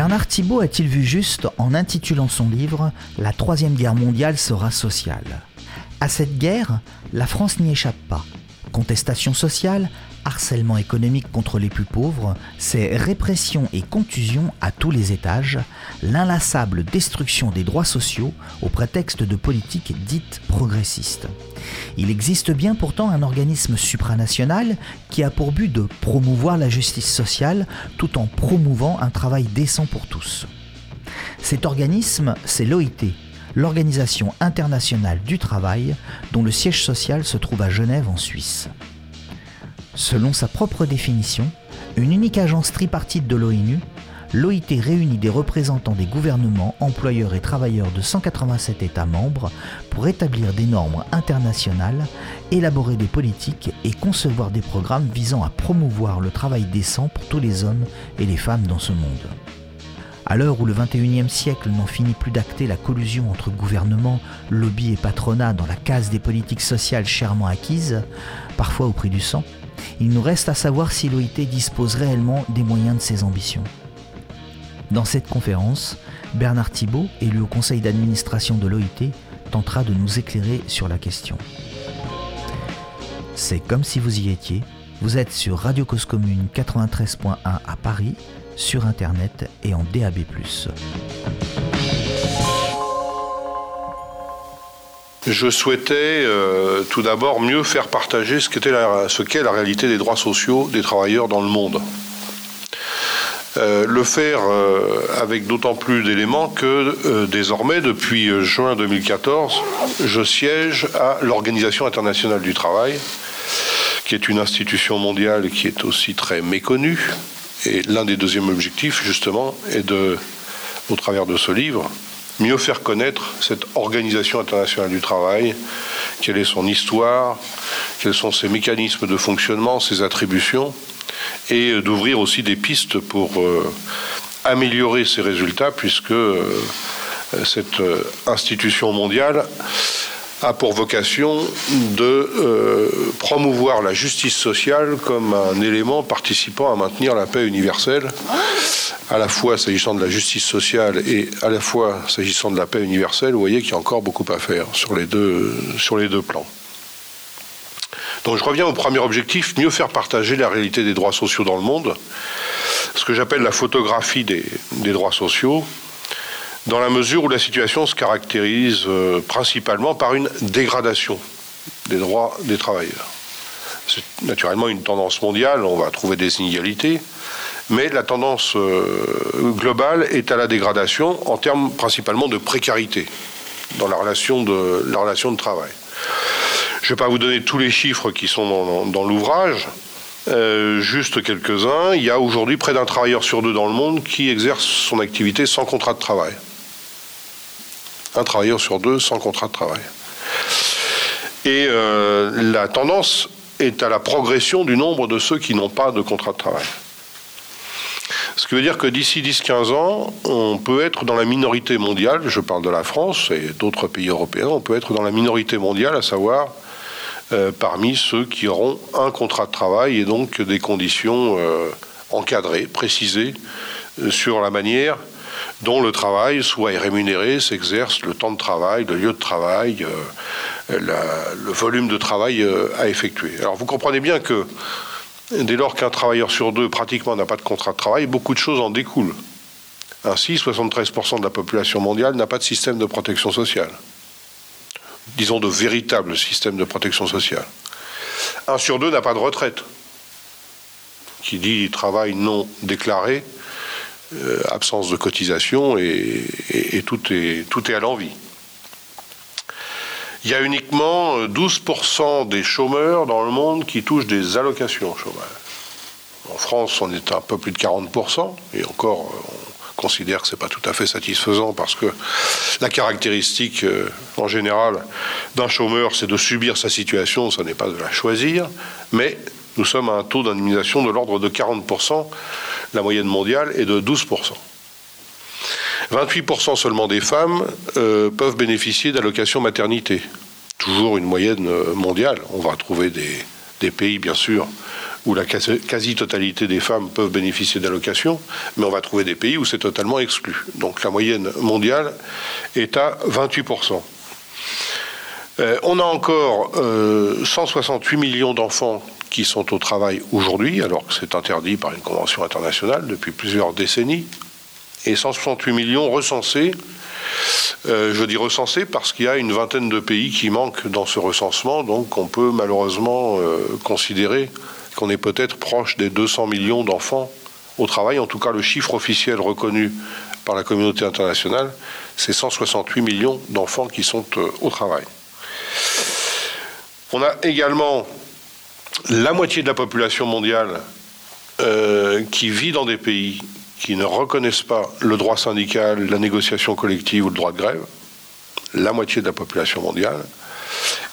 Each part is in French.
Bernard Thibault a-t-il vu juste en intitulant son livre La Troisième Guerre mondiale sera sociale À cette guerre, la France n'y échappe pas. Contestation sociale, harcèlement économique contre les plus pauvres, c'est répression et contusion à tous les étages, l'inlassable destruction des droits sociaux au prétexte de politiques dites progressistes. Il existe bien pourtant un organisme supranational qui a pour but de promouvoir la justice sociale tout en promouvant un travail décent pour tous. Cet organisme, c'est l'OIT, l'Organisation internationale du travail, dont le siège social se trouve à Genève en Suisse. Selon sa propre définition, une unique agence tripartite de l'ONU, l'OIT réunit des représentants des gouvernements, employeurs et travailleurs de 187 États membres pour établir des normes internationales, élaborer des politiques et concevoir des programmes visant à promouvoir le travail décent pour tous les hommes et les femmes dans ce monde. À l'heure où le 21e siècle n'en finit plus d'acter la collusion entre gouvernement, lobby et patronat dans la case des politiques sociales chèrement acquises, parfois au prix du sang, il nous reste à savoir si l'OIT dispose réellement des moyens de ses ambitions. Dans cette conférence, Bernard Thibault, élu au conseil d'administration de l'OIT, tentera de nous éclairer sur la question. C'est comme si vous y étiez. Vous êtes sur Radio Cause Commune 93.1 à Paris, sur Internet et en DAB+. Je souhaitais euh, tout d'abord mieux faire partager ce qu'est la, réalité des droits sociaux des travailleurs dans le monde. Euh, le faire euh, avec d'autant plus d'éléments que désormais, depuis juin 2014, je siège à l'Organisation internationale du travail, qui est une institution mondiale qui est aussi très méconnue. Et l'un des deuxièmes objectifs, justement, est de, au travers de ce livre, mieux faire connaître cette organisation internationale du travail, quelle est son histoire, quels sont ses mécanismes de fonctionnement, ses attributions, et d'ouvrir aussi des pistes pour euh, améliorer ses résultats, puisque euh, cette euh, institution mondiale a pour vocation de promouvoir la justice sociale comme un élément participant à maintenir la paix universelle à la fois s'agissant de la justice sociale et à la fois s'agissant de la paix universelle, vous voyez qu'il y a encore beaucoup à faire sur les deux, sur les deux plans. Donc je reviens au premier objectif, mieux faire partager la réalité des droits sociaux dans le monde, ce que j'appelle la photographie des, des, droits sociaux, dans la mesure où la situation se caractérise euh, principalement par une dégradation des droits des travailleurs. C'est naturellement une tendance mondiale, on va trouver des inégalités, mais la tendance euh, globale est à la dégradation en termes principalement de précarité dans la relation de, la relation de travail. Je ne vais pas vous donner tous les chiffres qui sont dans, l'ouvrage, euh, juste quelques-uns. Il y a aujourd'hui près d'un travailleur sur deux dans le monde qui exerce son activité sans contrat de travail. Un travailleur sur deux sans contrat de travail. Et euh, la tendance est à la progression du nombre de ceux qui n'ont pas de contrat de travail. Ce qui veut dire que d'ici 10-15 ans, on peut être dans la minorité mondiale, je parle de la France et d'autres pays européens, on peut être dans la minorité mondiale, à savoir euh, parmi ceux qui auront un contrat de travail et donc des conditions euh, encadrées, précisées euh, sur la manière dont le travail soit rémunéré, s'exerce, le temps de travail, le lieu de travail, le volume de travail à effectuer. Alors vous comprenez bien que Dès lors qu'un travailleur sur deux pratiquement n'a pas de contrat de travail, beaucoup de choses en découlent. Ainsi, 73% de la population mondiale n'a pas de système de protection sociale. Disons de véritable système de protection sociale. Un sur deux n'a pas de retraite. Qui dit travail non déclaré, euh, absence de cotisation et, tout, est, tout est à l'envie il y a uniquement 12% euh, des chômeurs dans le monde qui touchent des allocations chômage. En France, on est un peu plus de 40%, et encore, euh, on considère que ce n'est pas tout à fait satisfaisant parce que la caractéristique, euh, en général, d'un chômeur, c'est de subir sa situation, ça n'est pas de la choisir, mais nous sommes à un taux d'indemnisation de l'ordre de 40%, la moyenne mondiale est de 12%. 28% seulement des femmes euh, peuvent bénéficier d'allocations maternité. Toujours une moyenne euh, mondiale. On va trouver des, pays, bien sûr, où la quasi-totalité des femmes peuvent bénéficier d'allocations, mais on va trouver des pays où c'est totalement exclu. Donc la moyenne mondiale est à 28%. Euh, on a encore 168 millions d'enfants qui sont au travail aujourd'hui, alors que c'est interdit par une convention internationale depuis plusieurs décennies, et 168 millions recensés. Euh, je dis recensés parce qu'il y a une vingtaine de pays qui manquent dans ce recensement, donc on peut malheureusement euh, considérer qu'on est peut-être proche des 200 millions d'enfants au travail. En tout cas, le chiffre officiel reconnu par la communauté internationale, c'est 168 millions d'enfants qui sont euh, au travail. On a également la moitié de la population mondiale qui vit dans des pays qui ne reconnaissent pas le droit syndical, la négociation collective ou le droit de grève, la moitié de la population mondiale.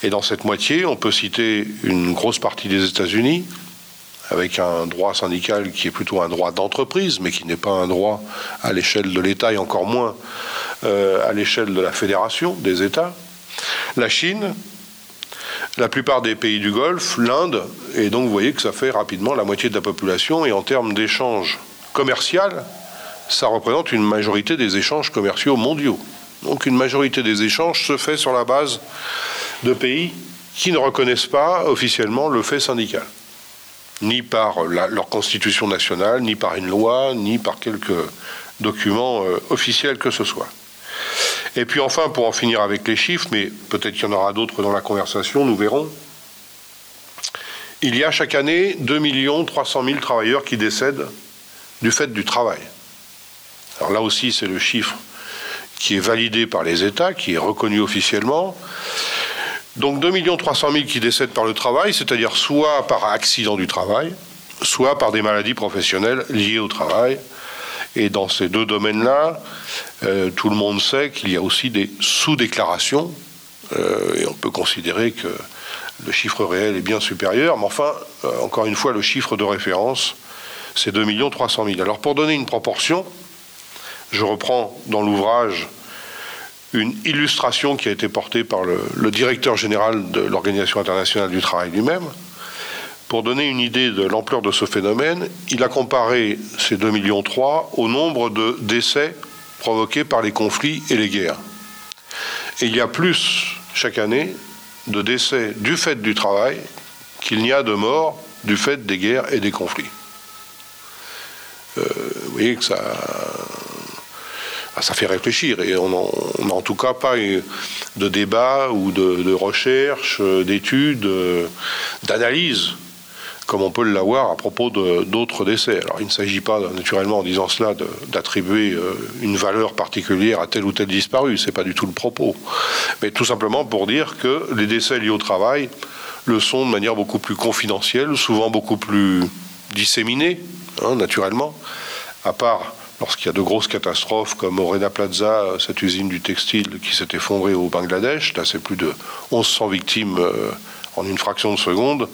Et dans cette moitié, on peut citer une grosse partie des États-Unis, avec un droit syndical qui est plutôt un droit d'entreprise, mais qui n'est pas un droit à l'échelle de l'État et encore moins euh, à l'échelle de la fédération des États. La Chine, la plupart des pays du Golfe, l'Inde, et donc vous voyez que ça fait rapidement la moitié de la population, et en termes d'échanges commerciaux, ça représente une majorité des échanges commerciaux mondiaux. Donc une majorité des échanges se fait sur la base de pays qui ne reconnaissent pas officiellement le fait syndical, ni par leur constitution nationale, ni par une loi, ni par quelques documents euh, officiels que ce soit. Et puis enfin, pour en finir avec les chiffres, mais peut-être qu'il y en aura d'autres dans la conversation, nous verrons. Il y a chaque année 2 300 000 travailleurs qui décèdent du fait du travail. Alors là aussi, c'est le chiffre qui est validé par les États, qui est reconnu officiellement. Donc 2 300 000 qui décèdent par le travail, c'est-à-dire soit par accident du travail, soit par des maladies professionnelles liées au travail. Et dans ces deux domaines-là, euh, tout le monde sait qu'il y a aussi des sous-déclarations, euh, et on peut considérer que le chiffre réel est bien supérieur, mais enfin, euh, encore une fois, le chiffre de référence, c'est 2 300 000. Alors pour donner une proportion, je reprends dans l'ouvrage une illustration qui a été portée par le directeur général de l'Organisation internationale du travail lui-même. Pour donner une idée de l'ampleur de ce phénomène, il a comparé ces 2,3 millions au nombre de décès provoqués par les conflits et les guerres. Et il y a plus chaque année de décès du fait du travail qu'il n'y a de morts du fait des guerres et des conflits. Euh, vous voyez que ça, ah, ça fait réfléchir. Et on n'a en tout cas pas de débat ou de, recherche, d'études, d'analyse comme on peut l'avoir à propos d'autres décès. Alors il ne s'agit pas naturellement en disant cela d'attribuer euh, une valeur particulière à tel ou tel disparu, c'est pas du tout le propos, mais tout simplement pour dire que les décès liés au travail le sont de manière beaucoup plus confidentielle, souvent beaucoup plus disséminée, hein, naturellement, à part lorsqu'il y a de grosses catastrophes comme au Plaza, cette usine du textile qui s'est effondrée au Bangladesh, là c'est plus de 1100 victimes euh, en une fraction de seconde,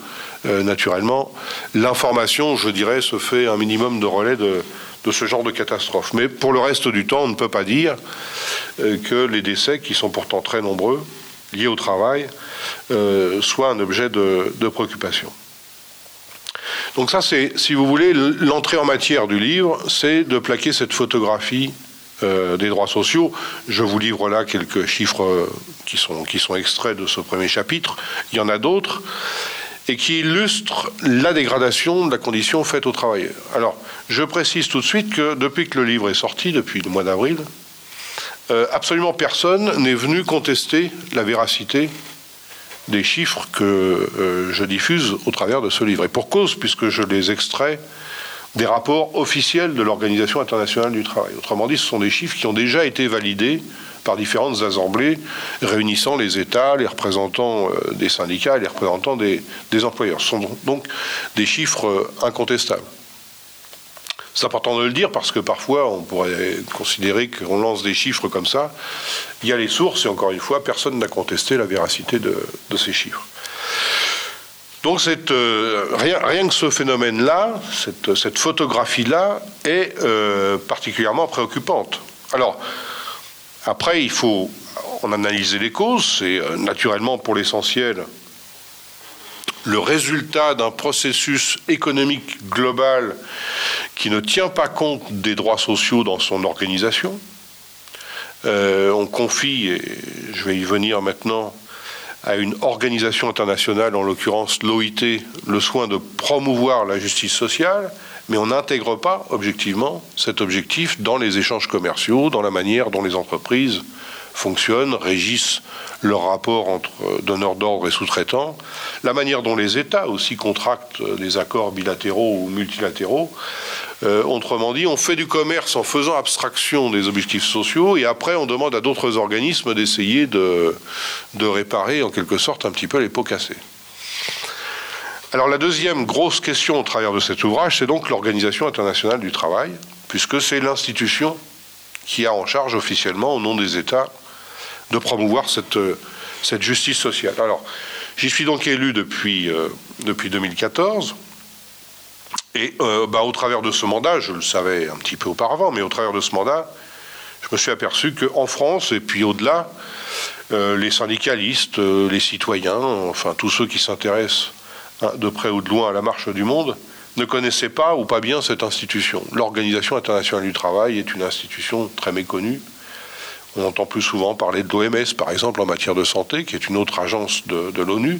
euh, naturellement, l'information, je dirais, se fait un minimum de relais de, ce genre de catastrophe. Mais pour le reste du temps, on ne peut pas dire euh, que les décès, qui sont pourtant très nombreux, liés au travail, euh, soient un objet de, préoccupation. Donc ça, c'est, si vous voulez, l'entrée en matière du livre, c'est de plaquer cette photographie des droits sociaux. Je vous livre là quelques chiffres qui sont, qui sont extraits de ce premier chapitre. Il y en a d'autres et qui illustre la dégradation de la condition faite aux travailleurs. Alors, je précise tout de suite que depuis que le livre est sorti, depuis le mois d'avril, euh, absolument personne n'est venu contester la véracité des chiffres que euh, je diffuse au travers de ce livre. Et pour cause, puisque je les extrais des rapports officiels de l'Organisation internationale du travail. Autrement dit, ce sont des chiffres qui ont déjà été validés par différentes assemblées réunissant les États, les représentants euh, des syndicats et les représentants des, employeurs. Ce sont donc des chiffres euh, incontestables. C'est important de le dire parce que parfois on pourrait considérer qu'on lance des chiffres comme ça. Il y a les sources et encore une fois, personne n'a contesté la véracité de, ces chiffres. Donc euh, rien, que ce phénomène-là, cette, photographie-là, est particulièrement préoccupante. Alors, après, il faut en analyser les causes. C'est euh, naturellement, pour l'essentiel, le résultat d'un processus économique global qui ne tient pas compte des droits sociaux dans son organisation. Euh, on confie, et je vais y venir maintenant, à une organisation internationale, en l'occurrence l'OIT, le soin de promouvoir la justice sociale, mais on n'intègre pas objectivement cet objectif dans les échanges commerciaux, dans la manière dont les entreprises fonctionnent, régissent leur rapport entre donneurs d'ordre et sous-traitants, la manière dont les États aussi contractent des accords bilatéraux ou multilatéraux. Euh, autrement dit, on fait du commerce en faisant abstraction des objectifs sociaux et après on demande à d'autres organismes d'essayer de, de réparer en quelque sorte un petit peu les pots cassés. Alors la deuxième grosse question au travers de cet ouvrage, c'est donc l'Organisation internationale du travail, puisque c'est l'institution qui a en charge officiellement, au nom des États, de promouvoir cette, cette justice sociale. Alors, j'y suis donc élu depuis, euh, depuis 2014. Et euh, bah, au travers de ce mandat, je le savais un petit peu auparavant, mais au travers de ce mandat, je me suis aperçu qu'en France, et puis au-delà, euh, les syndicalistes, les citoyens, enfin tous ceux qui s'intéressent hein, de près ou de loin à la marche du monde, ne connaissaient pas ou pas bien cette institution. L'Organisation internationale du travail est une institution très méconnue, on entend plus souvent parler de l'OMS, par exemple, en matière de santé, qui est une autre agence de, l'ONU.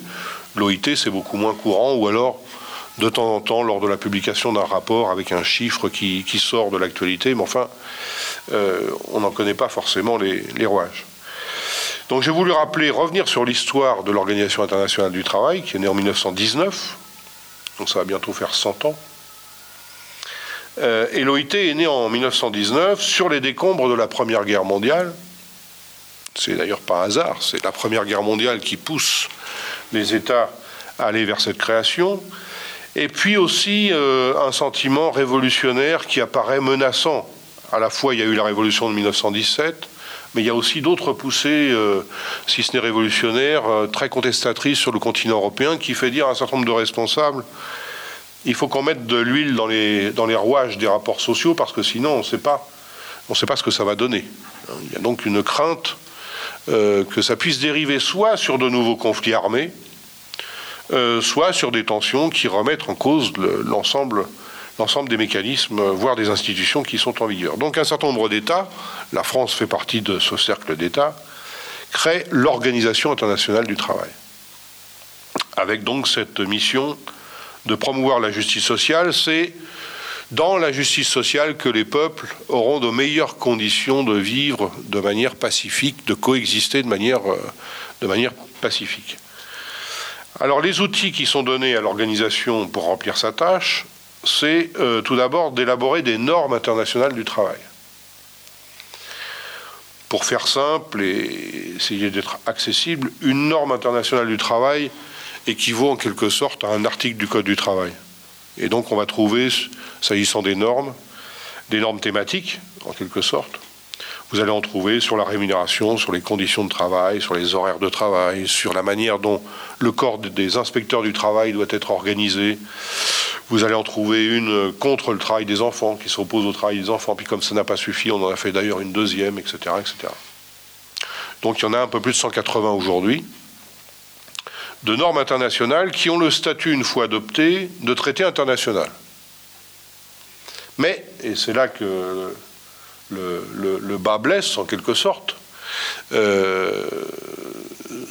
L'OIT, c'est beaucoup moins courant, ou alors, de temps en temps, lors de la publication d'un rapport avec un chiffre qui, sort de l'actualité, mais enfin, euh, on n'en connaît pas forcément les, les rouages. Donc j'ai voulu rappeler, revenir sur l'histoire de l'Organisation internationale du travail, qui est née en 1919, donc ça va bientôt faire 100 ans. Euh, et l'OIT est né en 1919 sur les décombres de la Première Guerre mondiale. C'est d'ailleurs pas un hasard, c'est la Première Guerre mondiale qui pousse les États à aller vers cette création. Et puis aussi euh, un sentiment révolutionnaire qui apparaît menaçant. À la fois, il y a eu la révolution de 1917, mais il y a aussi d'autres poussées, euh, si ce n'est révolutionnaires, très contestatrices sur le continent européen, qui fait dire à un certain nombre de responsables il faut qu'on mette de l'huile dans les, rouages des rapports sociaux parce que sinon on ne sait pas, ce que ça va donner. Il y a donc une crainte euh, que ça puisse dériver soit sur de nouveaux conflits armés, euh, soit sur des tensions qui remettent en cause l'ensemble l'ensemble des mécanismes, voire des institutions qui sont en vigueur. Donc un certain nombre d'États, la France fait partie de ce cercle d'États, créent l'Organisation internationale du travail, avec donc cette mission de promouvoir la justice sociale, c'est dans la justice sociale que les peuples auront de meilleures conditions de vivre de manière pacifique, de coexister de manière, euh, pacifique. Alors les outils qui sont donnés à l'organisation pour remplir sa tâche, c'est euh, tout d'abord d'élaborer des normes internationales du travail. Pour faire simple et essayer d'être accessible, une norme internationale du travail, équivaut en quelque sorte à un article du Code du travail. Et donc on va trouver, s'agissant des normes, des normes thématiques, en quelque sorte. Vous allez en trouver sur la rémunération, sur les conditions de travail, sur les horaires de travail, sur la manière dont le corps des inspecteurs du travail doit être organisé. Vous allez en trouver une contre le travail des enfants, qui s'oppose au travail des enfants. Puis comme ça n'a pas suffi, on en a fait d'ailleurs une deuxième, etc., etc. Donc il y en a un peu plus de 180 aujourd'hui de normes internationales qui ont le statut, une fois adopté, de traité international. Mais, et c'est là que le, bas blesse en quelque sorte, euh,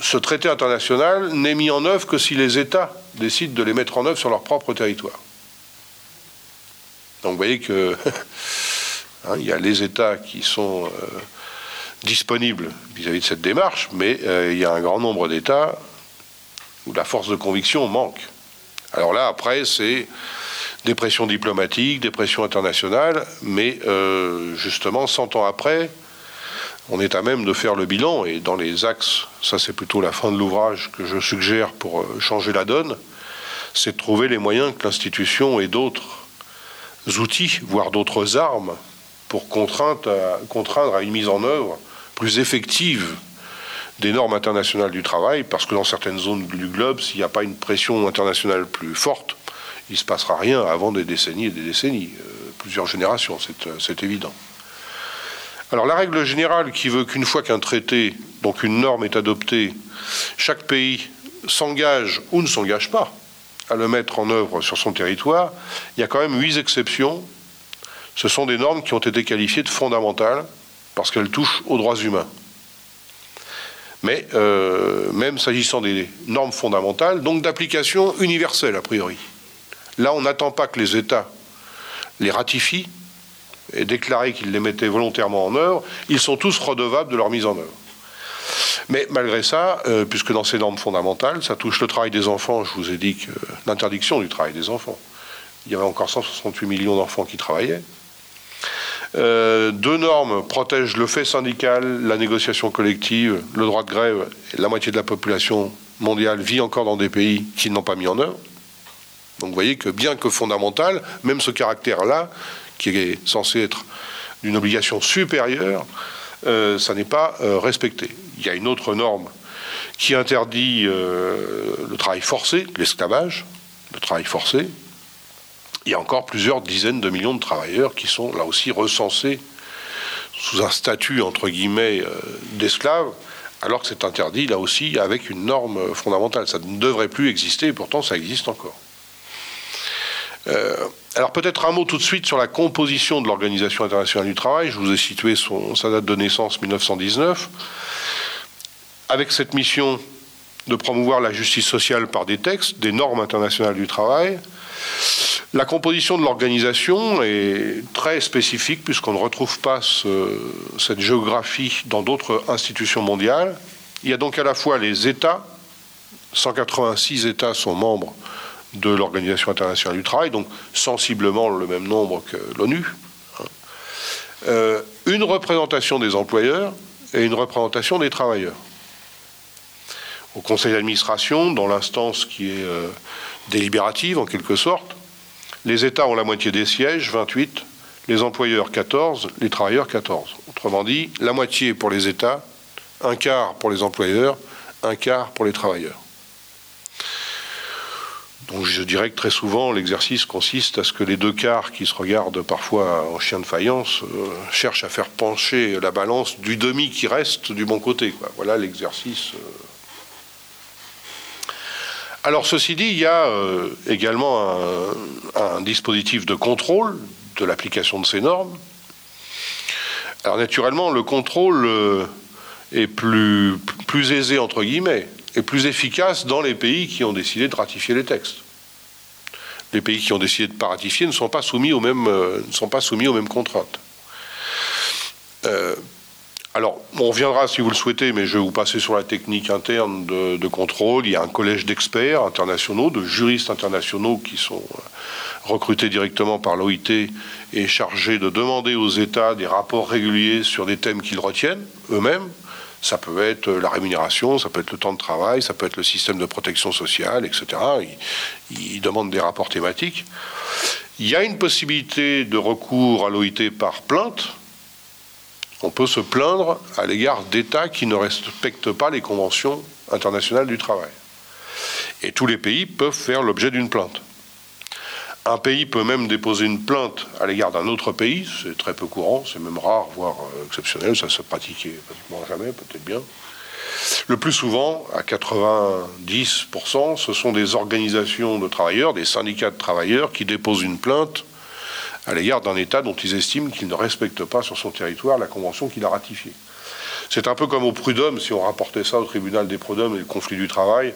ce traité international n'est mis en œuvre que si les États décident de les mettre en œuvre sur leur propre territoire. Donc vous voyez que hein, il y a les États qui sont euh, disponibles vis-à-vis de cette démarche, mais euh, il y a un grand nombre d'États où la force de conviction manque. Alors là, après, c'est des pressions diplomatiques, des pressions internationales, mais euh, justement, 100 ans après, on est à même de faire le bilan, et dans les axes, ça c'est plutôt la fin de l'ouvrage que je suggère pour euh, changer la donne, c'est de trouver les moyens que l'institution ait d'autres outils, voire d'autres armes, pour contraindre à une mise en œuvre plus effective des normes internationales du travail, parce que dans certaines zones du globe, s'il n'y a pas une pression internationale plus forte, il ne se passera rien avant des décennies et des décennies, euh, plusieurs générations, euh, c'est évident. Alors la règle générale qui veut qu'une fois qu'un traité, donc une norme est adoptée, chaque pays s'engage ou ne s'engage pas, à le mettre en œuvre sur son territoire, il y a quand même huit exceptions. Ce sont des normes qui ont été qualifiées de fondamentales parce qu'elles touchent aux droits humains. Mais euh, même s'agissant des normes fondamentales, donc d'application universelle a priori. Là, on n'attend pas que les États les ratifient et déclarent qu'ils les mettaient volontairement en œuvre. Ils sont tous redevables de leur mise en œuvre. Mais malgré ça, euh, puisque dans ces normes fondamentales, ça touche le travail des enfants, je vous ai dit que l'interdiction du travail des enfants. Il y avait encore 168 millions d'enfants qui travaillaient. Euh, deux normes protègent le fait syndical, la négociation collective, le droit de grève. La moitié de la population mondiale vit encore dans des pays qui n'ont pas mis en œuvre. Donc vous voyez que bien que fondamental, même ce caractère-là, qui est censé être d'une obligation supérieure, euh, ça n'est pas euh, respecté. Il y a une autre norme qui interdit le travail forcé, l'esclavage, le travail forcé, il y a encore plusieurs dizaines de millions de travailleurs qui sont là aussi recensés sous un statut, entre guillemets, euh, d'esclaves, alors que c'est interdit là aussi avec une norme fondamentale. Ça ne devrait plus exister, et pourtant ça existe encore. Euh, alors peut-être un mot tout de suite sur la composition de l'Organisation internationale du travail. Je vous ai situé son, sa date de naissance 1919. Avec cette mission de promouvoir la justice sociale par des textes, des normes internationales du travail, la composition de l'organisation est très spécifique puisqu'on ne retrouve pas cette géographie dans d'autres institutions mondiales. Il y a donc à la fois les États, 186 États sont membres de l'Organisation internationale du travail, donc sensiblement le même nombre que l'ONU. Euh, une représentation des employeurs et une représentation des travailleurs. Au conseil d'administration, dans l'instance qui est euh, délibérative en quelque sorte, les États ont la moitié des sièges, 28, les employeurs 14, les travailleurs 14. Autrement dit, la moitié pour les États, un quart pour les employeurs, un quart pour les travailleurs. Donc je dirais que très souvent, l'exercice consiste à ce que les deux quarts qui se regardent parfois en chien de faïence euh, cherchent à faire pencher la balance du demi qui reste du bon côté. Voilà l'exercice. Euh, alors ceci dit, il y a euh, également un, dispositif de contrôle de l'application de ces normes. Alors naturellement, le contrôle euh, est plus, aisé, entre guillemets, et plus efficace dans les pays qui ont décidé de ratifier les textes. Les pays qui ont décidé de ne pas ratifier ne sont pas soumis aux mêmes, euh, ne sont pas soumis aux mêmes contraintes. Alors, on reviendra si vous le souhaitez, mais je vais vous passer sur la technique interne de, contrôle. Il y a un collège d'experts internationaux, de juristes internationaux qui sont euh, recrutés directement par l'OIT et chargés de demander aux États des rapports réguliers sur des thèmes qu'ils retiennent eux-mêmes. Ça peut être la rémunération, ça peut être le temps de travail, ça peut être le système de protection sociale, etc. Ils demandent des rapports thématiques. Il y a une possibilité de recours à l'OIT par plainte on peut se plaindre à l'égard d'États qui ne respectent pas les conventions internationales du travail. Et tous les pays peuvent faire l'objet d'une plainte. Un pays peut même déposer une plainte à l'égard d'un autre pays, c'est très peu courant, c'est même rare, voire euh, exceptionnel, ça se pratiquait pratiquement jamais, peut-être bien. Le plus souvent, à 90%, ce sont des organisations de travailleurs, des syndicats de travailleurs qui déposent une plainte à l'égard d'un État dont ils estiment qu'il ne respecte pas sur son territoire la convention qu'il a ratifiée. C'est un peu comme au prud'homme, si on rapportait ça au tribunal des prud'hommes et le conflit du travail.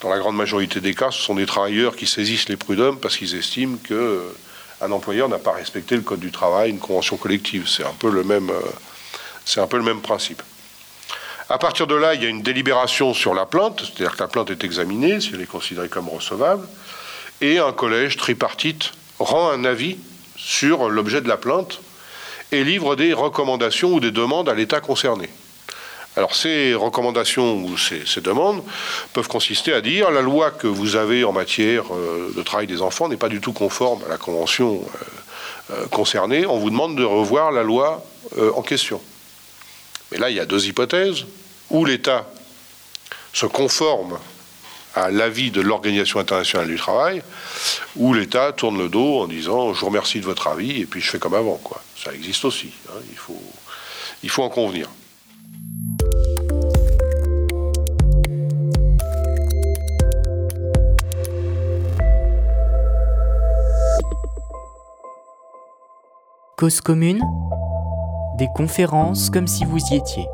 Dans la grande majorité des cas, ce sont des travailleurs qui saisissent les prud'hommes parce qu'ils estiment qu'un euh, employeur n'a pas respecté le code du travail, une convention collective. C'est un peu le même, euh, c'est un peu le même principe. À partir de là, il y a une délibération sur la plainte, c'est-à-dire que la plainte est examinée, si elle est considérée comme recevable, et un collège tripartite rend un avis sur l'objet de la plainte et livre des recommandations ou des demandes à l'État concerné. Alors ces recommandations ou ces, demandes peuvent consister à dire la loi que vous avez en matière euh, de travail des enfants n'est pas du tout conforme à la convention euh, euh, concernée, on vous demande de revoir la loi en question. Mais là, il y a deux hypothèses, où l'État se conforme à l'avis de l'Organisation internationale du travail, où l'État tourne le dos en disant je vous remercie de votre avis et puis je fais comme avant. Quoi. Ça existe aussi, hein, il faut en convenir. Cause commune, des conférences comme si vous y étiez.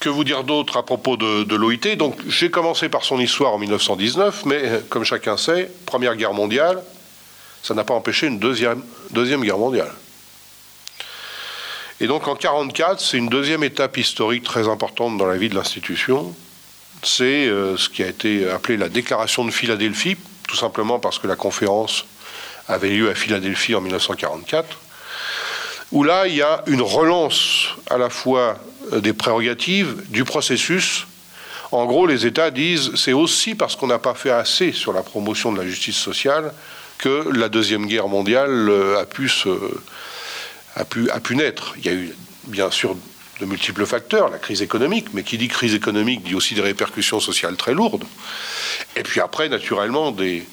Que vous dire d'autre à propos de, l'OIT Donc, j'ai commencé par son histoire en 1919, mais comme chacun sait, Première Guerre mondiale, ça n'a pas empêché une deuxième, deuxième guerre mondiale. Et donc en 1944, c'est une deuxième étape historique très importante dans la vie de l'institution. C'est euh, ce qui a été appelé la déclaration de Philadelphie, tout simplement parce que la conférence avait lieu à Philadelphie en 1944, où là, il y a une relance à la fois euh, des prérogatives, du processus. En gros, les États disent c'est aussi parce qu'on n'a pas fait assez sur la promotion de la justice sociale que la Deuxième Guerre mondiale euh, a pu, a pu, a pu naître. Il y a eu bien sûr de multiples facteurs, la crise économique, mais qui dit crise économique dit aussi des répercussions sociales très lourdes. Et puis après, naturellement, des,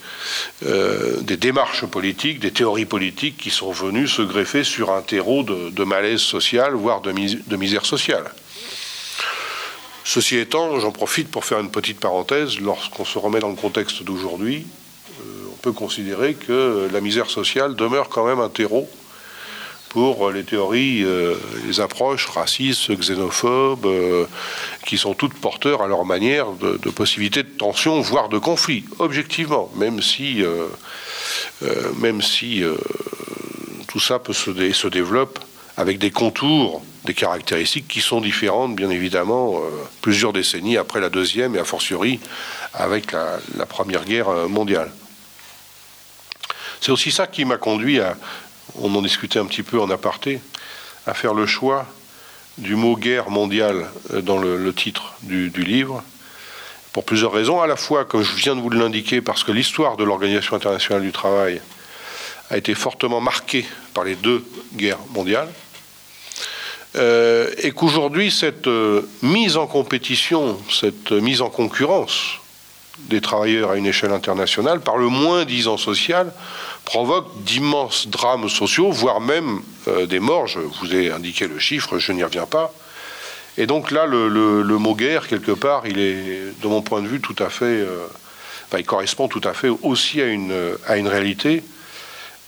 euh, démarches politiques, des théories politiques qui sont venues se greffer sur un terreau de, malaise social, voire de, de, misère sociale. Ceci étant, j'en profite pour faire une petite parenthèse. Lorsqu'on se remet dans le contexte d'aujourd'hui, euh, on peut considérer que la misère sociale demeure quand même un terreau pour les théories, euh, les approches racistes, xénophobes, euh, qui sont toutes porteurs à leur manière de, possibilités de tension, voire de conflit, objectivement, même si, euh, même si tout ça peut se développe avec des contours, des caractéristiques qui sont différentes, bien évidemment, plusieurs décennies après la deuxième et a fortiori avec la Première Guerre mondiale. C'est aussi ça qui m'a conduit à, on en discutait un petit peu en aparté, à faire le choix du mot guerre mondiale euh, dans le, titre du, livre, pour plusieurs raisons. À la fois, comme je viens de vous l'indiquer, parce que l'histoire de l'Organisation internationale du travail a été fortement marquée par les deux guerres mondiales, euh, et qu'aujourd'hui, cette euh, mise en compétition, cette mise en concurrence des travailleurs à une échelle internationale, par le moins disant social, provoque d'immenses drames sociaux, voire même euh, des morts. Je vous ai indiqué le chiffre, je n'y reviens pas. Et donc là, le, mot guerre, quelque part, il est, de mon point de vue, tout à fait. Euh, il correspond tout à fait aussi à une, réalité,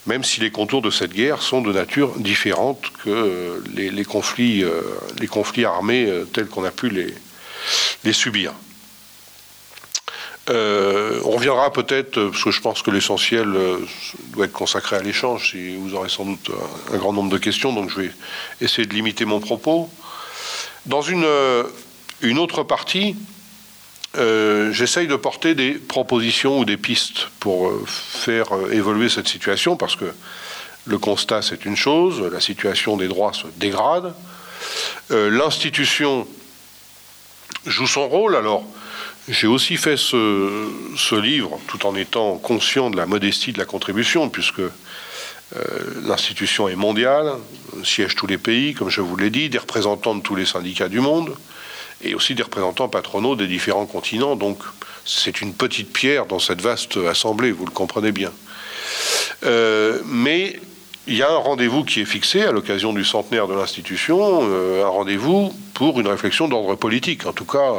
même si les contours de cette guerre sont de nature différente que euh, les, conflits, les conflits armés tels qu'on a pu les subir. Euh, on reviendra peut-être, euh, parce que je pense que l'essentiel euh, doit être consacré à l'échange, si vous aurez sans doute un, grand nombre de questions, donc je vais essayer de limiter mon propos. Dans une, une autre partie, j'essaye de porter des propositions ou des pistes pour faire évoluer cette situation, parce que le constat c'est une chose, la situation des droits se dégrade, l'institution joue son rôle, alors j'ai aussi fait ce, livre tout en étant conscient de la modestie de la contribution, puisque euh, l'institution est mondiale, siège tous les pays, comme je vous l'ai dit, des représentants de tous les syndicats du monde, et aussi des représentants patronaux des différents continents. Donc c'est une petite pierre dans cette vaste assemblée, vous le comprenez bien. Euh, mais il y a un rendez-vous qui est fixé à l'occasion du centenaire de l'institution, euh, un rendez-vous pour une réflexion d'ordre politique, en tout cas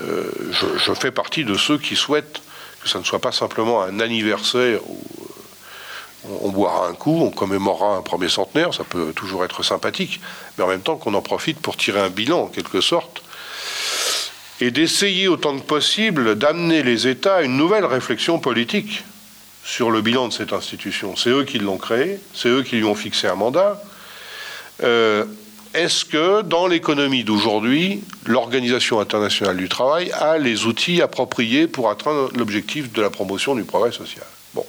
euh, je, fais partie de ceux qui souhaitent que ça ne soit pas simplement un anniversaire où euh, on, boira un coup, on commémorera un premier centenaire, ça peut toujours être sympathique, mais en même temps qu'on en profite pour tirer un bilan en quelque sorte, et d'essayer autant que possible d'amener les États à une nouvelle réflexion politique sur le bilan de cette institution. C'est eux qui l'ont créé, c'est eux qui lui ont fixé un mandat. Euh, est-ce que dans l'économie d'aujourd'hui, l'Organisation internationale du travail a les outils appropriés pour atteindre l'objectif de la promotion du progrès social? Bon.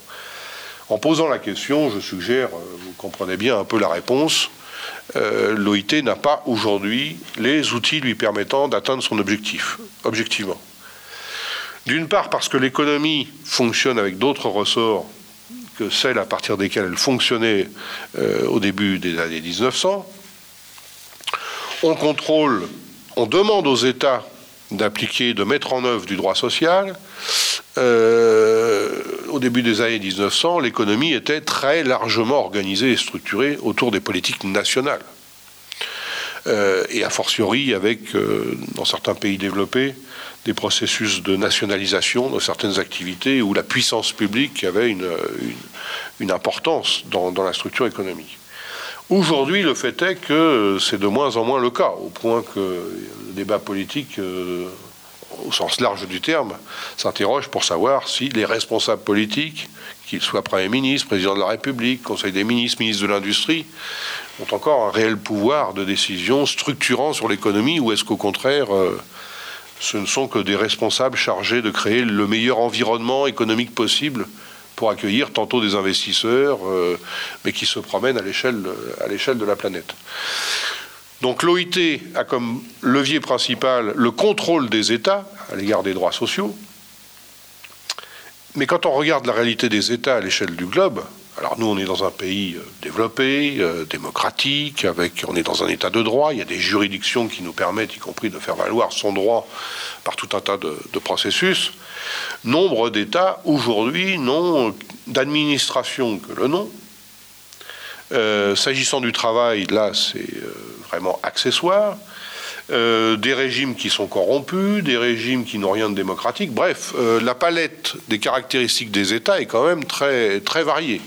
En posant la question, je suggère, euh, vous comprenez bien un peu la réponse, euh, l'OIT n'a pas aujourd'hui les outils lui permettant d'atteindre son objectif, objectivement. D'une part parce que l'économie fonctionne avec d'autres ressorts que celles à partir desquelles elle fonctionnait euh, au début des années 1900, on contrôle, on demande aux États d'appliquer, de mettre en œuvre du droit social. Euh, au début des années 1900, l'économie était très largement organisée et structurée autour des politiques nationales. euh, et a fortiori avec, euh, dans certains pays développés, des processus de nationalisation de certaines activités où la puissance publique avait une, importance dans, la structure économique. Aujourd'hui, le fait est que c'est de moins en moins le cas, au point que le débat politique, euh, au sens large du terme, s'interroge pour savoir si les responsables politiques, qu'ils soient Premier ministre, Président de la République, Conseil des ministres, ministre de l'Industrie, ont encore un réel pouvoir de décision structurant sur l'économie, ou est-ce qu'au contraire, euh, ce ne sont que des responsables chargés de créer le meilleur environnement économique possible pour accueillir tantôt des investisseurs, euh, mais qui se promènent à l'échelle de la planète. Donc l'OIT a comme levier principal le contrôle des États à l'égard des droits sociaux. Mais quand on regarde la réalité des États à l'échelle du globe, alors nous, on est dans un pays euh, développé, euh, démocratique, avec, on est dans un état de droit. Il y a des juridictions qui nous permettent, y compris, de faire valoir son droit par tout un tas de, processus. Nombre d'États aujourd'hui n'ont d'administration que le nom. Euh, s'agissant du travail, là, c'est vraiment accessoire. des régimes qui sont corrompus, des régimes qui n'ont rien de démocratique. Bref, la palette des caractéristiques des États est quand même très, très variée.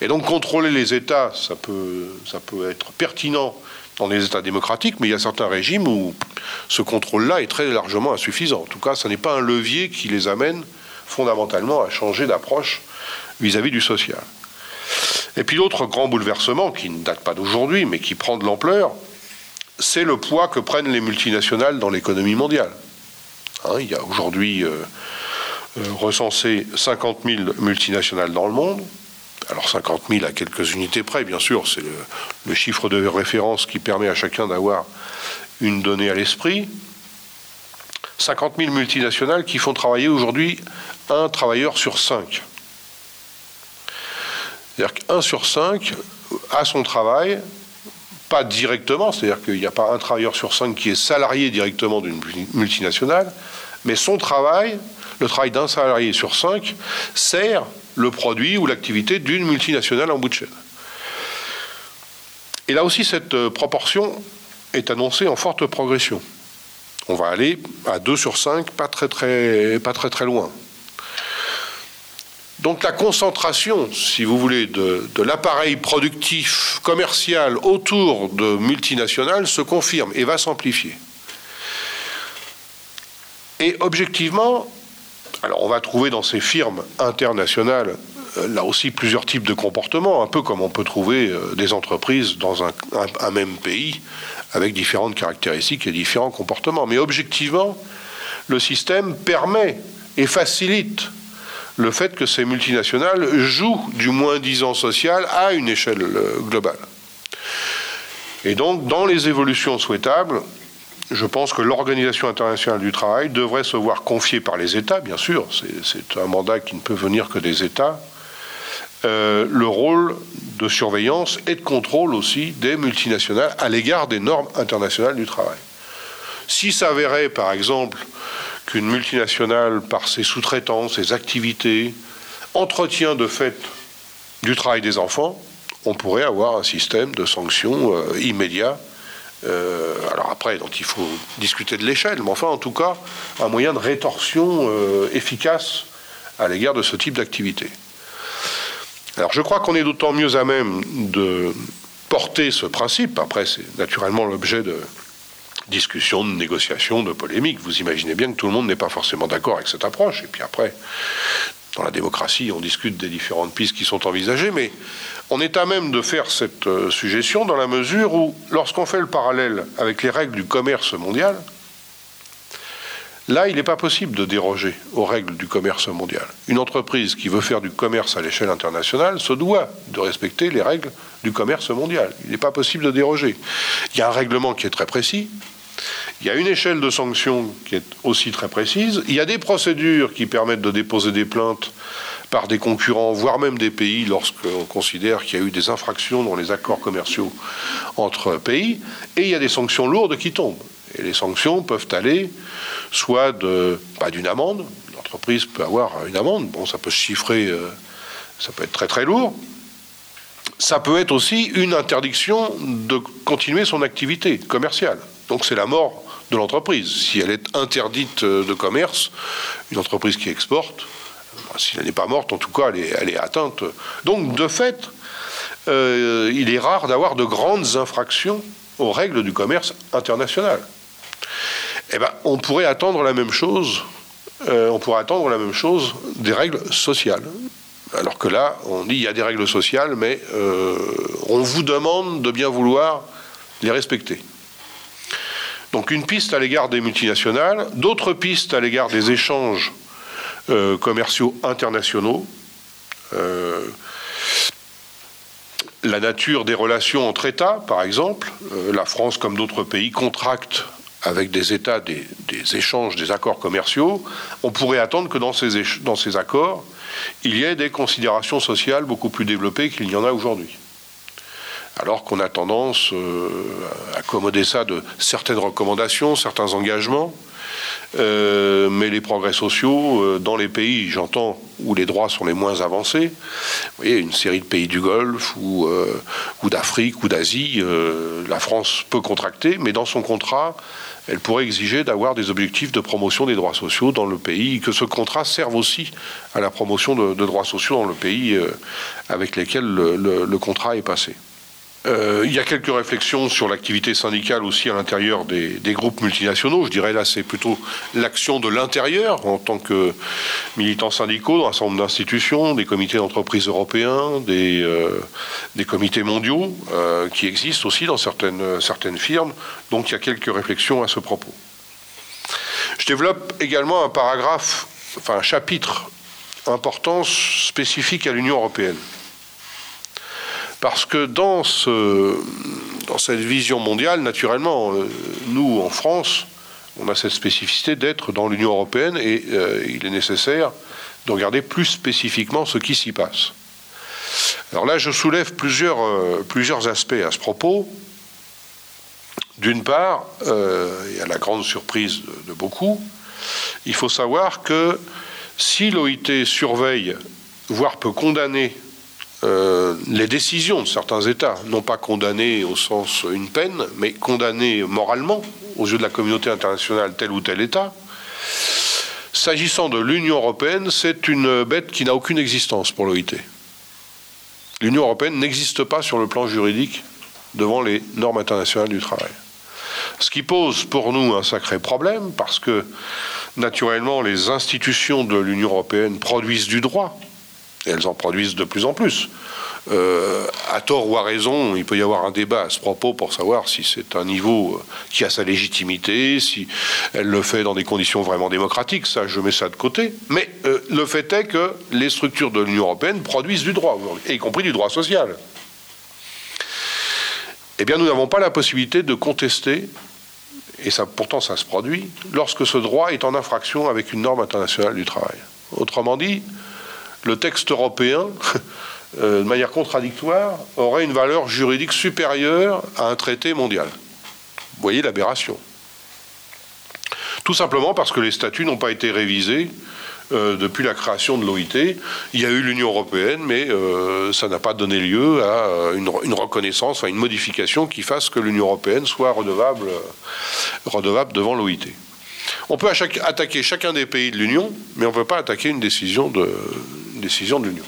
Et donc contrôler les États, ça peut, être pertinent dans les États démocratiques, mais il y a certains régimes où ce contrôle-là est très largement insuffisant. En tout cas, ce n'est pas un levier qui les amène fondamentalement à changer d'approche vis-à-vis du social. Et puis l'autre grand bouleversement, qui ne date pas d'aujourd'hui, mais qui prend de l'ampleur, c'est le poids que prennent les multinationales dans l'économie mondiale. Hein, il y a aujourd'hui euh, euh, recensé 50 000 multinationales dans le monde. Alors 50 000 à quelques unités près, bien sûr, c'est le, chiffre de référence qui permet à chacun d'avoir une donnée à l'esprit. 50 000 multinationales qui font travailler aujourd'hui un travailleur sur cinq. C'est-à-dire qu'un sur cinq a son travail, pas directement, c'est-à-dire qu'il n'y a pas un travailleur sur cinq qui est salarié directement d'une multinationale, mais son travail, le travail d'un salarié sur cinq, sert le produit ou l'activité d'une multinationale en bout de chaîne. Et là aussi, cette euh, proportion est annoncée en forte progression. On va aller à 2 sur 5, pas très très, loin. Donc la concentration, si vous voulez, de l'appareil productif commercial autour de multinationales se confirme et va s'amplifier. Et objectivement, alors on va trouver dans ces firmes internationales euh, là aussi plusieurs types de comportements, un peu comme on peut trouver euh, des entreprises dans un, même pays avec différentes caractéristiques et différents comportements. Mais objectivement, le système permet et facilite le fait que ces multinationales jouent du moins-disant social à une échelle euh, globale. Et donc, dans les évolutions souhaitables, je pense que l'Organisation internationale du travail devrait se voir confier par les États, bien sûr, c'est un mandat qui ne peut venir que des États, euh, le rôle de surveillance et de contrôle aussi des multinationales à l'égard des normes internationales du travail. S'il s'avérait, par exemple, qu'une multinationale, par ses sous-traitants, ses activités, entretient de fait du travail des enfants, on pourrait avoir un système de sanctions euh, immédiat euh, alors après, il faut discuter de l'échelle, mais enfin, en tout cas, un moyen de rétorsion euh, efficace à l'égard de ce type d'activité. Alors je crois qu'on est d'autant mieux à même de porter ce principe. Après, c'est naturellement l'objet de discussions, de négociations, de polémiques. Vous imaginez bien que tout le monde n'est pas forcément d'accord avec cette approche. Et puis après, dans la démocratie, on discute des différentes pistes qui sont envisagées, mais on est à même de faire cette euh, suggestion dans la mesure où, lorsqu'on fait le parallèle avec les règles du commerce mondial, là, il n'est pas possible de déroger aux règles du commerce mondial. Une entreprise qui veut faire du commerce à l'échelle internationale se doit de respecter les règles du commerce mondial. Il n'est pas possible de déroger. Il y a un règlement qui est très précis, il y a une échelle de sanctions qui est aussi très précise. Il y a des procédures qui permettent de déposer des plaintes par des concurrents, voire même des pays, lorsqu'on considère qu'il y a eu des infractions dans les accords commerciaux entre pays. Et il y a des sanctions lourdes qui tombent. Et les sanctions peuvent aller soit pas d'une amende, l'entreprise peut avoir une amende, bon, ça peut se chiffrer, euh, ça peut être très très lourd, ça peut être aussi une interdiction de continuer son activité commerciale. Donc c'est la mort de l'entreprise. Si elle est interdite de commerce, une entreprise qui exporte, si elle n'est pas morte, en tout cas, elle est, atteinte. Donc, de fait, euh, il est rare d'avoir de grandes infractions aux règles du commerce international. Eh ben, on pourrait attendre la même chose. Euh, on pourrait attendre la même chose des règles sociales. Alors que là, on dit il y a des règles sociales, mais euh, on vous demande de bien vouloir les respecter. Donc une piste à l'égard des multinationales, d'autres pistes à l'égard des échanges euh, commerciaux internationaux. Euh, la nature des relations entre États, par exemple. Euh, la France, comme d'autres pays, contracte avec des États des, échanges, des accords commerciaux. On pourrait attendre que dans ces, accords, il y ait des considérations sociales beaucoup plus développées qu'il n'y en a aujourd'hui alors qu'on a tendance à accommoder ça de certaines recommandations, certains engagements, euh, mais les progrès sociaux, euh, dans les pays, j'entends, où les droits sont les moins avancés, vous voyez, une série de pays du Golfe ou, euh, ou d'Afrique ou d'Asie, la France peut contracter, mais dans son contrat, elle pourrait exiger d'avoir des objectifs de promotion des droits sociaux dans le pays, que ce contrat serve aussi à la promotion de, droits sociaux dans le pays avec lesquels le contrat est passé. Euh, il y a quelques réflexions sur l'activité syndicale aussi à l'intérieur des, groupes multinationaux. Je dirais là, c'est plutôt l'action de l'intérieur en tant que militants syndicaux dans un certain nombre d'institutions, des comités d'entreprise européens, des, euh, comités mondiaux euh, qui existent aussi dans certaines, certaines firmes. Donc il y a quelques réflexions à ce propos. Je développe également un paragraphe, enfin un chapitre important spécifique à l'Union européenne. Parce que dans, ce, dans cette vision mondiale, naturellement, euh, nous, en France, on a cette spécificité d'être dans l'Union européenne et euh, il est nécessaire de regarder plus spécifiquement ce qui s'y passe. Alors là, je soulève plusieurs, euh, aspects à ce propos. D'une part, y a la grande surprise de, de beaucoup, il faut savoir que si l'OIT surveille, voire peut condamner euh, les décisions de certains États, non pas condamnées au sens une peine, mais condamnées moralement aux yeux de la communauté internationale tel ou tel État. S'agissant de l'Union européenne, c'est une bête qui n'a aucune existence pour l'OIT. L'Union européenne n'existe pas sur le plan juridique devant les normes internationales du travail. Ce qui pose pour nous un sacré problème, parce que naturellement les institutions de l'Union européenne produisent du droit, elles en produisent de plus en plus. Euh, à tort ou à raison, il peut y avoir un débat à ce propos pour savoir si c'est un niveau qui a sa légitimité, si elle le fait dans des conditions vraiment démocratiques, ça je mets ça de côté. Mais euh, le fait est que les structures de l'Union européenne produisent du droit, y compris du droit social. Eh bien, nous n'avons pas la possibilité de contester, et pourtant ça se produit, lorsque ce droit est en infraction avec une norme internationale du travail. Autrement dit, le texte européen, euh, de manière contradictoire, aurait une valeur juridique supérieure à un traité mondial. Vous voyez l'aberration. Tout simplement parce que les statuts n'ont pas été révisés euh, depuis la création de l'OIT. Il y a eu l'Union européenne, mais euh, ça n'a pas donné lieu à une, reconnaissance, à une modification qui fasse que l'Union européenne soit redevable, redevable devant l'OIT. On peut attaquer chacun des pays de l'Union, mais on ne peut pas attaquer une décision de, décision de l'Union.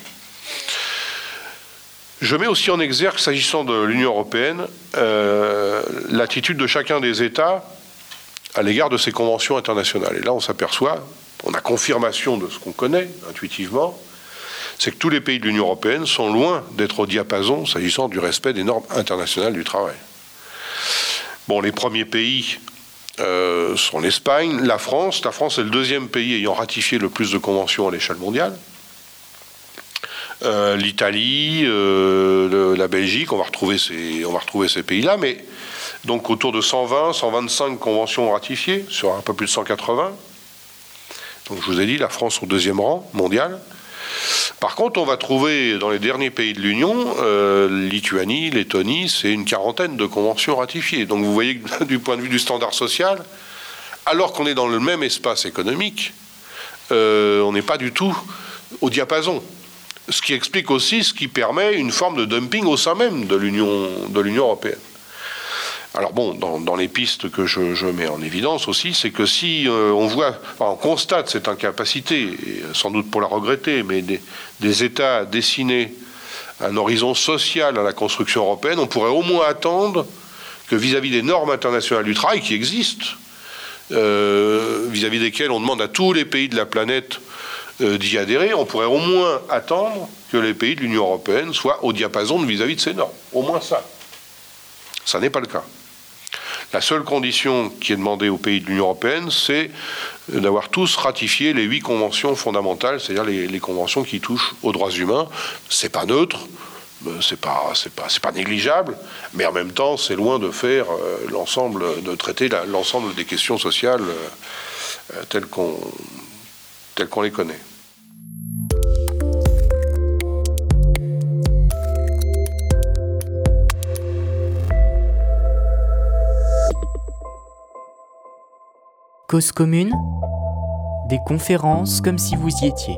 Je mets aussi en exergue, s'agissant de l'Union européenne, euh, l'attitude de chacun des États à l'égard de ces conventions internationales. Et là, on s'aperçoit, on a confirmation de ce qu'on connaît intuitivement, c'est que tous les pays de l'Union européenne sont loin d'être au diapason s'agissant du respect des normes internationales du travail. Bon, les premiers pays euh, sont l'Espagne, la France. La France est le deuxième pays ayant ratifié le plus de conventions à l'échelle mondiale. Euh, l'Italie, euh, la Belgique, on va retrouver ces, on va retrouver ces pays-là, mais donc autour de 120, 125 conventions ratifiées sur un peu plus de 180. Donc je vous ai dit, la France au deuxième rang mondial. Par contre, on va trouver dans les derniers pays de l'Union, euh, Lituanie, Lettonie, c'est une quarantaine de conventions ratifiées. Donc vous voyez que du point de vue du standard social, alors qu'on est dans le même espace économique, on n'est pas du tout au diapason. Ce qui explique aussi ce qui permet une forme de dumping au sein même de l'Union européenne. Alors bon, dans, les pistes que je, mets en évidence aussi, c'est que si euh, on constate cette incapacité, sans doute pour la regretter, mais des, États dessiner un horizon social à la construction européenne, on pourrait au moins attendre que vis-à-vis des normes internationales du travail qui existent, euh, vis-à-vis desquelles on demande à tous les pays de la planète euh, d'y adhérer, on pourrait au moins attendre que les pays de l'Union européenne soient au diapason vis-à-vis -vis de ces normes. Au moins ça. Ça n'est pas le cas. La seule condition qui est demandée aux pays de l'Union européenne, c'est d'avoir tous ratifié les huit conventions fondamentales, c'est-à-dire les, conventions qui touchent aux droits humains. C'est pas neutre, euh, c'est pas, pas, négligeable, mais en même temps, c'est loin de faire euh, l'ensemble, de traiter l'ensemble des questions sociales euh, telles qu'on les connaît. Cause commune, des conférences comme si vous y étiez.